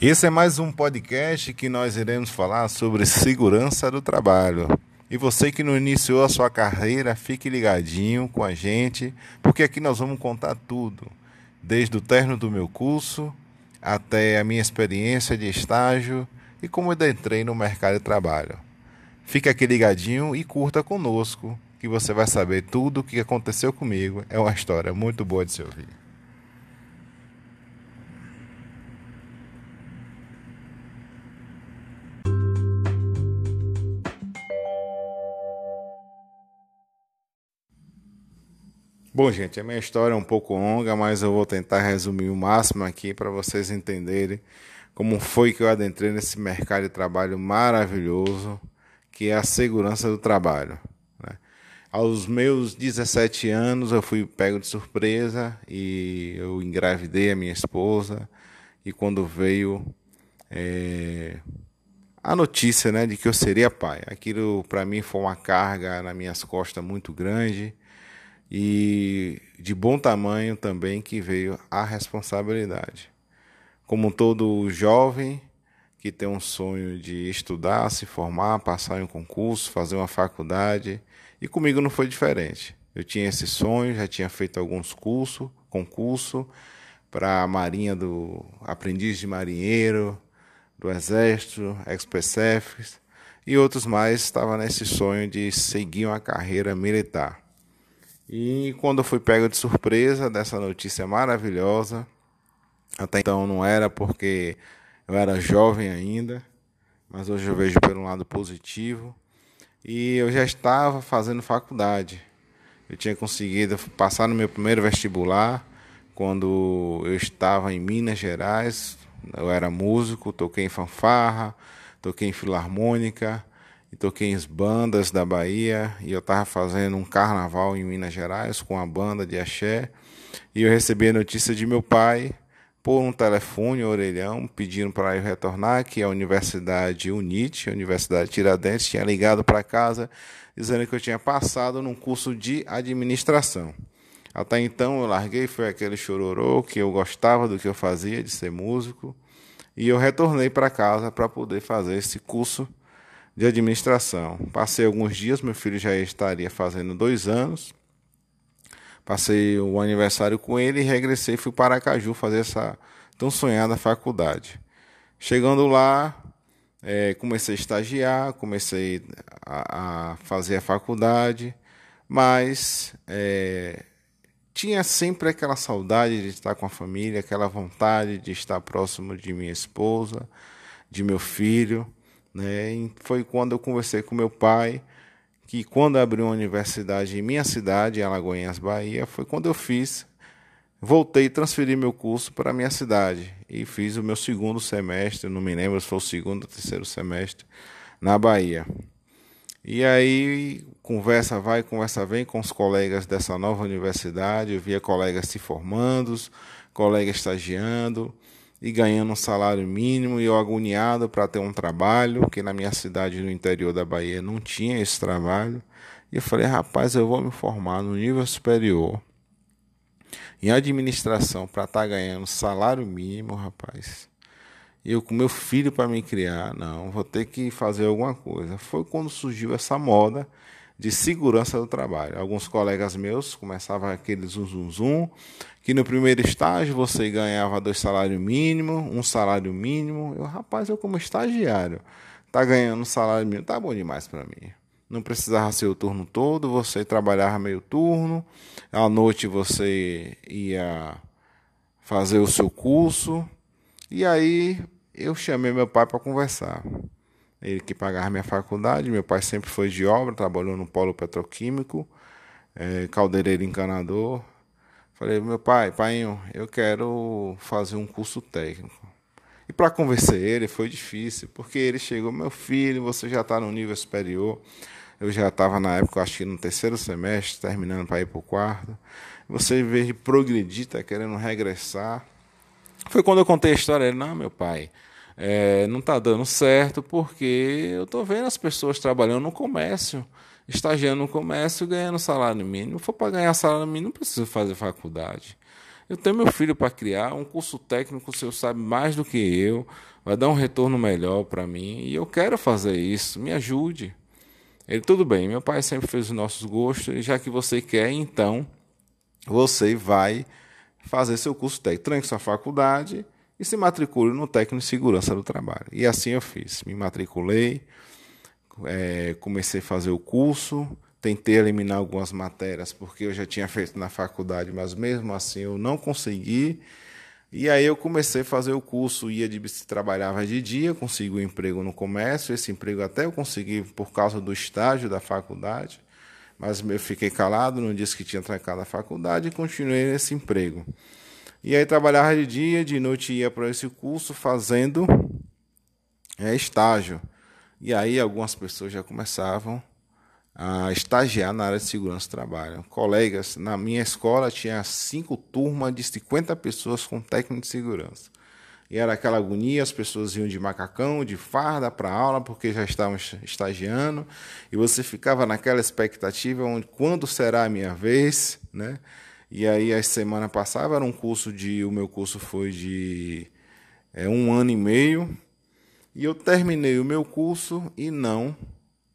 Esse é mais um podcast que nós iremos falar sobre segurança do trabalho. E você que não iniciou a sua carreira, fique ligadinho com a gente, porque aqui nós vamos contar tudo, desde o término do meu curso até a minha experiência de estágio e como eu entrei no mercado de trabalho. Fique aqui ligadinho e curta conosco, que você vai saber tudo o que aconteceu comigo. É uma história muito boa de se ouvir. Bom, gente, a minha história é um pouco longa, mas eu vou tentar resumir o máximo aqui para vocês entenderem como foi que eu adentrei nesse mercado de trabalho maravilhoso, que é a segurança do trabalho. Aos meus 17 anos, eu fui pego de surpresa e eu engravidei a minha esposa. E quando veio é, a notícia né, de que eu seria pai, aquilo para mim foi uma carga nas minhas costas muito grande e de bom tamanho também que veio a responsabilidade. Como todo jovem que tem um sonho de estudar, se formar, passar em um concurso, fazer uma faculdade, e comigo não foi diferente. Eu tinha esse sonho, já tinha feito alguns cursos, concurso para a Marinha do Aprendiz de Marinheiro, do Exército, ex-PCF e outros mais, estava nesse sonho de seguir uma carreira militar. E quando eu fui pego de surpresa dessa notícia maravilhosa, até então não era porque eu era jovem ainda, mas hoje eu vejo pelo lado positivo. E eu já estava fazendo faculdade. Eu tinha conseguido passar no meu primeiro vestibular quando eu estava em Minas Gerais. Eu era músico, toquei em fanfarra, toquei em filarmônica e toquei em bandas da Bahia e eu estava fazendo um carnaval em Minas Gerais com a banda de axé e eu recebi a notícia de meu pai por um telefone, orelhão, pedindo para eu retornar, que a Universidade UNIT, a Universidade Tiradentes, tinha ligado para casa dizendo que eu tinha passado num curso de administração. Até então eu larguei, foi aquele chororô que eu gostava do que eu fazia, de ser músico, e eu retornei para casa para poder fazer esse curso de administração. Passei alguns dias, meu filho já estaria fazendo dois anos. Passei o aniversário com ele e regressei, fui para Aracaju fazer essa tão sonhada faculdade. Chegando lá, é, comecei a estagiar, comecei a, a, fazer a faculdade, mas é, tinha sempre aquela saudade de estar com a família, aquela vontade de estar próximo de minha esposa, de meu filho. Né? E foi quando eu conversei com meu pai, que quando abriu uma universidade em minha cidade, em Alagoinhas, Bahia, foi quando eu fiz, voltei e transferi meu curso para a minha cidade e fiz o meu segundo semestre, não me lembro se foi o segundo ou terceiro semestre, na Bahia. E aí, conversa vai, conversa vem com os colegas dessa nova universidade, eu via colegas se formando, colegas estagiando, e ganhando um salário mínimo e eu agoniado para ter um trabalho, que na minha cidade no interior da Bahia não tinha esse trabalho. E eu falei, rapaz, eu vou me formar no nível superior em administração para estar tá ganhando salário mínimo, rapaz. Eu com meu filho para me criar, não, vou ter que fazer alguma coisa. Foi quando surgiu essa moda de segurança do trabalho. Alguns colegas meus começavam aquele zum zum zum, que no primeiro estágio você ganhava dois salários mínimos, um salário mínimo. Eu, rapaz, eu como estagiário, tá ganhando um salário mínimo, tá bom demais para mim. Não precisava ser o turno todo, você trabalhava meio turno, à noite você ia fazer o seu curso. E aí eu chamei meu pai para conversar ele que pagava minha faculdade. Meu pai sempre foi de obra, trabalhou no polo petroquímico, é, caldeireiro encanador. Falei, meu pai, pai, eu quero fazer um curso técnico. E para convencer ele foi difícil, porque ele chegou, meu filho, você já está no nível superior. Eu já estava na época, acho que no terceiro semestre, terminando para ir para o quarto. Você, em vez de progredir, está querendo regressar. Foi quando eu contei a história. Ele, não, meu pai, é, não está dando certo porque eu estou vendo as pessoas trabalhando no comércio, estagiando no comércio, ganhando salário mínimo. Se for para ganhar salário mínimo, não preciso fazer faculdade. Eu tenho meu filho para criar, um curso técnico, o senhor sabe mais do que eu, vai dar um retorno melhor para mim, e eu quero fazer isso, me ajude. Ele, tudo bem, meu pai sempre fez os nossos gostos, e já que você quer, então você vai fazer seu curso técnico, tranque sua faculdade e se matricule no técnico de segurança do trabalho. E assim eu fiz, me matriculei, é, comecei a fazer o curso, tentei eliminar algumas matérias porque eu já tinha feito na faculdade, mas mesmo assim eu não consegui. E aí eu comecei a fazer o curso, ia de trabalhava de dia, consegui um emprego no comércio, esse emprego até eu consegui por causa do estágio da faculdade, mas eu fiquei calado, não disse que tinha trancado a faculdade e continuei nesse emprego. E aí trabalhava de dia, de noite ia para esse curso fazendo é, estágio. E aí algumas pessoas já começavam a estagiar na área de segurança do trabalho. Colegas, na minha escola tinha cinco turmas de 50 pessoas com técnico de segurança. E era aquela agonia, as pessoas iam de macacão, de farda para aula, porque já estavam estagiando, e você ficava naquela expectativa onde quando será a minha vez, né? E aí a semana passava era um curso de, o meu curso foi de é, um ano e meio, e eu terminei o meu curso e não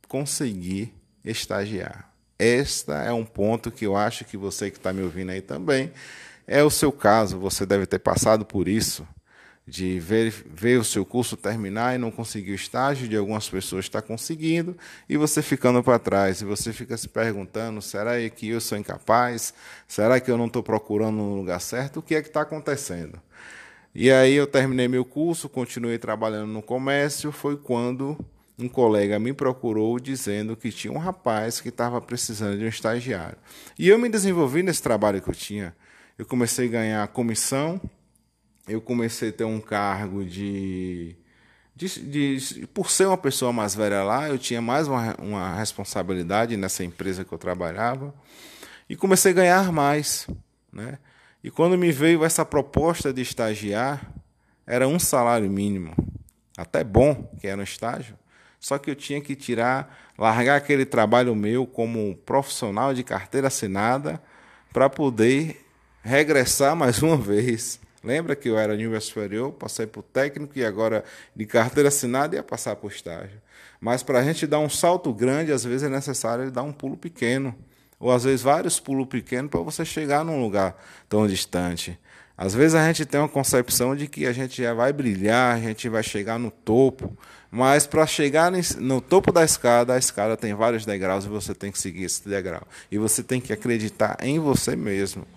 consegui estagiar. Esta é um ponto que eu acho que você que está me ouvindo aí também é o seu caso. Você deve ter passado por isso, de ver, ver o seu curso terminar e não conseguir o estágio, de algumas pessoas estar conseguindo e você ficando para trás. E você fica se perguntando: será que eu sou incapaz? Será que eu não estou procurando no lugar certo? O que é que está acontecendo? E aí eu terminei meu curso, continuei trabalhando no comércio. Foi quando um colega me procurou dizendo que tinha um rapaz que estava precisando de um estagiário. E eu me desenvolvi nesse trabalho que eu tinha. Eu comecei a ganhar comissão, eu comecei a ter um cargo de. de, de por ser uma pessoa mais velha lá, eu tinha mais uma, uma responsabilidade nessa empresa que eu trabalhava. E comecei a ganhar mais. Né? E quando me veio essa proposta de estagiar, era um salário mínimo. Até bom que era um estágio só que eu tinha que tirar, largar aquele trabalho meu como profissional de carteira assinada para poder regressar mais uma vez. Lembra que eu era nível superior, passei por técnico e agora de carteira assinada ia passar por estágio. Mas para a gente dar um salto grande, às vezes é necessário dar um pulo pequeno. Ou às vezes vários pulos pequenos para você chegar num lugar tão distante. Às vezes a gente tem uma concepção de que a gente já vai brilhar, a gente vai chegar no topo, mas para chegar no topo da escada, a escada tem vários degraus e você tem que seguir esse degrau. E você tem que acreditar em você mesmo.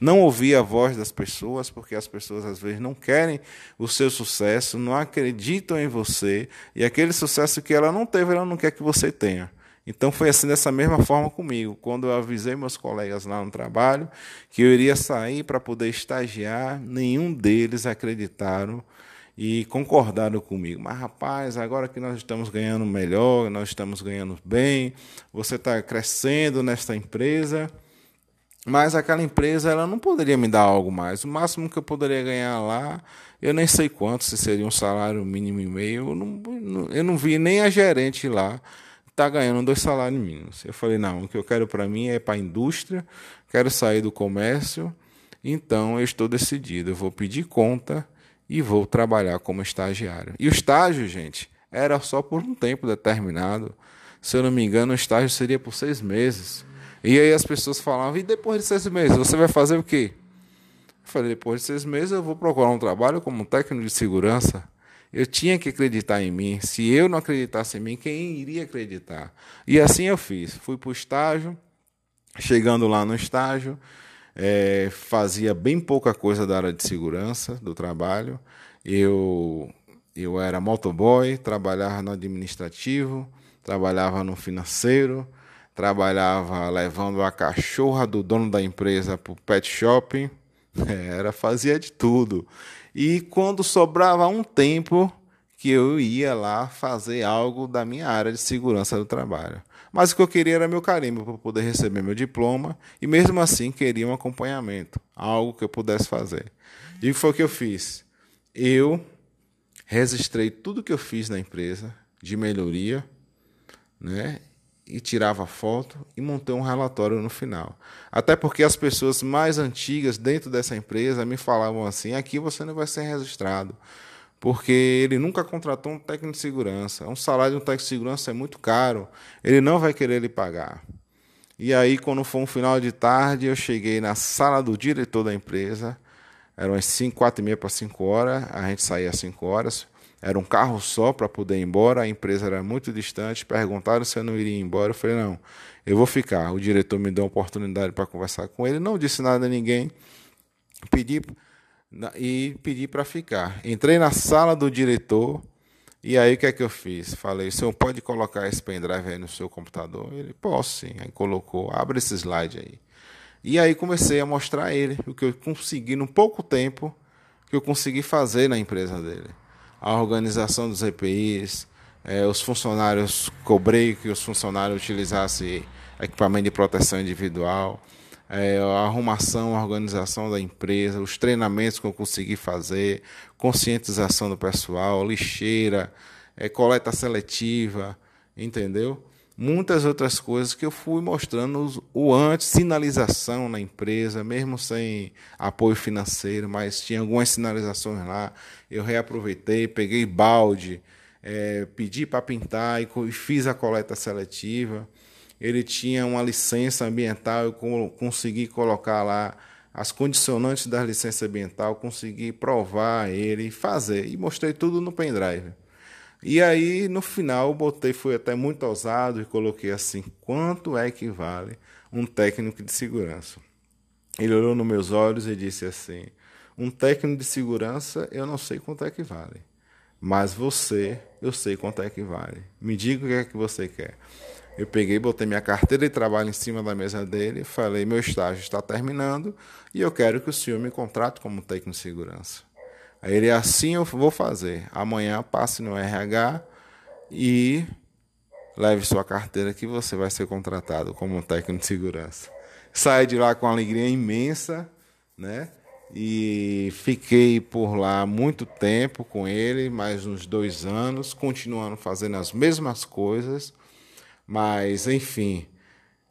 Não ouvir a voz das pessoas, porque as pessoas às vezes não querem o seu sucesso, não acreditam em você, e aquele sucesso que ela não teve, ela não quer que você tenha. Então foi assim dessa mesma forma comigo. Quando eu avisei meus colegas lá no trabalho que eu iria sair para poder estagiar, nenhum deles acreditaram e concordaram comigo. Mas rapaz, agora que nós estamos ganhando melhor, nós estamos ganhando bem, você está crescendo nesta empresa, mas aquela empresa ela não poderia me dar algo mais. O máximo que eu poderia ganhar lá, eu nem sei quanto, se seria um salário mínimo e meio. Eu não, eu não vi nem a gerente lá está ganhando dois salários mínimos. Eu falei, não, o que eu quero para mim é para a indústria, quero sair do comércio, então eu estou decidido, eu vou pedir conta e vou trabalhar como estagiário. E o estágio, gente, era só por um tempo determinado. Se eu não me engano, o estágio seria por seis meses. E aí as pessoas falavam, e depois de seis meses, você vai fazer o quê? Eu falei, depois de seis meses eu vou procurar um trabalho como técnico de segurança. Eu tinha que acreditar em mim. Se eu não acreditasse em mim, quem iria acreditar? E assim eu fiz. Fui para o estágio. Chegando lá no estágio, é, fazia bem pouca coisa da área de segurança do trabalho. Eu, eu era motoboy, trabalhava no administrativo, trabalhava no financeiro, trabalhava levando a cachorra do dono da empresa para o pet shopping. É, era, fazia de tudo. E quando sobrava um tempo que eu ia lá fazer algo da minha área de segurança do trabalho. Mas o que eu queria era meu carimbo para poder receber meu diploma e mesmo assim queria um acompanhamento, algo que eu pudesse fazer. E foi o que eu fiz. Eu registrei tudo que eu fiz na empresa de melhoria, né? E tirava foto e montei um relatório no final. Até porque as pessoas mais antigas dentro dessa empresa me falavam assim: aqui você não vai ser registrado, porque ele nunca contratou um técnico de segurança. Um salário de um técnico de segurança é muito caro, ele não vai querer lhe pagar. E aí, quando foi um final de tarde, eu cheguei na sala do diretor da empresa, eram as 5, 4 e meia para 5 horas, a gente saía às 5 horas. Era um carro só para poder ir embora, a empresa era muito distante. Perguntaram se eu não iria embora. Eu falei: não, eu vou ficar. O diretor me deu uma oportunidade para conversar com ele, não disse nada a ninguém. Pedi e pedi para ficar. Entrei na sala do diretor e aí o que é que eu fiz? Falei: o senhor pode colocar esse pendrive aí no seu computador? Ele: posso sim. Aí colocou: abre esse slide aí. E aí comecei a mostrar a ele o que eu consegui, no pouco tempo, que eu consegui fazer na empresa dele a organização dos EPIs, é, os funcionários, cobrei que os funcionários utilizassem equipamento de proteção individual, é, a arrumação, a organização da empresa, os treinamentos que eu consegui fazer, conscientização do pessoal, lixeira, é, coleta seletiva, entendeu? Muitas outras coisas que eu fui mostrando o antes, sinalização na empresa, mesmo sem apoio financeiro, mas tinha algumas sinalizações lá. Eu reaproveitei, peguei balde, é, pedi para pintar e fiz a coleta seletiva. Ele tinha uma licença ambiental, eu consegui colocar lá as condicionantes da licença ambiental, consegui provar ele e fazer. E mostrei tudo no pendrive. E aí, no final, botei, fui até muito ousado e coloquei assim: quanto é que vale um técnico de segurança? Ele olhou nos meus olhos e disse assim: um técnico de segurança, eu não sei quanto é que vale. Mas você, eu sei quanto é que vale. Me diga o que é que você quer. Eu peguei, botei minha carteira de trabalho em cima da mesa dele falei: meu estágio está terminando e eu quero que o senhor me contrate como técnico de segurança. Aí ele, assim eu vou fazer. Amanhã passe no RH e leve sua carteira que você vai ser contratado como técnico de segurança. Saí de lá com uma alegria imensa, né? E fiquei por lá muito tempo com ele, mais uns dois anos, continuando fazendo as mesmas coisas, mas enfim,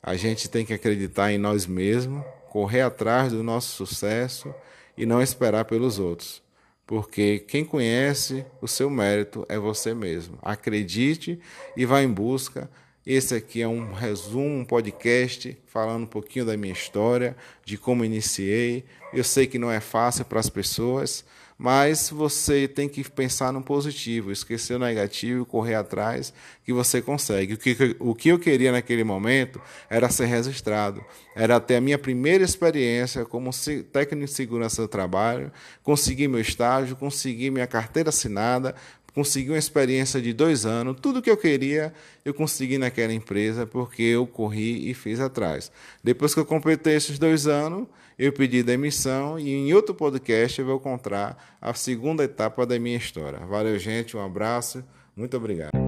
a gente tem que acreditar em nós mesmos, correr atrás do nosso sucesso e não esperar pelos outros porque quem conhece o seu mérito é você mesmo. Acredite e vá em busca. Esse aqui é um resumo, um podcast falando um pouquinho da minha história, de como iniciei. Eu sei que não é fácil para as pessoas, mas você tem que pensar no positivo, esquecer o negativo, correr atrás, que você consegue. O que, o que eu queria naquele momento era ser registrado, era ter a minha primeira experiência como técnico de segurança do trabalho, conseguir meu estágio, conseguir minha carteira assinada, consegui uma experiência de dois anos, tudo que eu queria eu consegui naquela empresa porque eu corri e fiz atrás. Depois que eu completei esses dois anos, eu pedi demissão e em outro podcast eu vou contar a segunda etapa da minha história. Valeu, gente, um abraço, muito obrigado.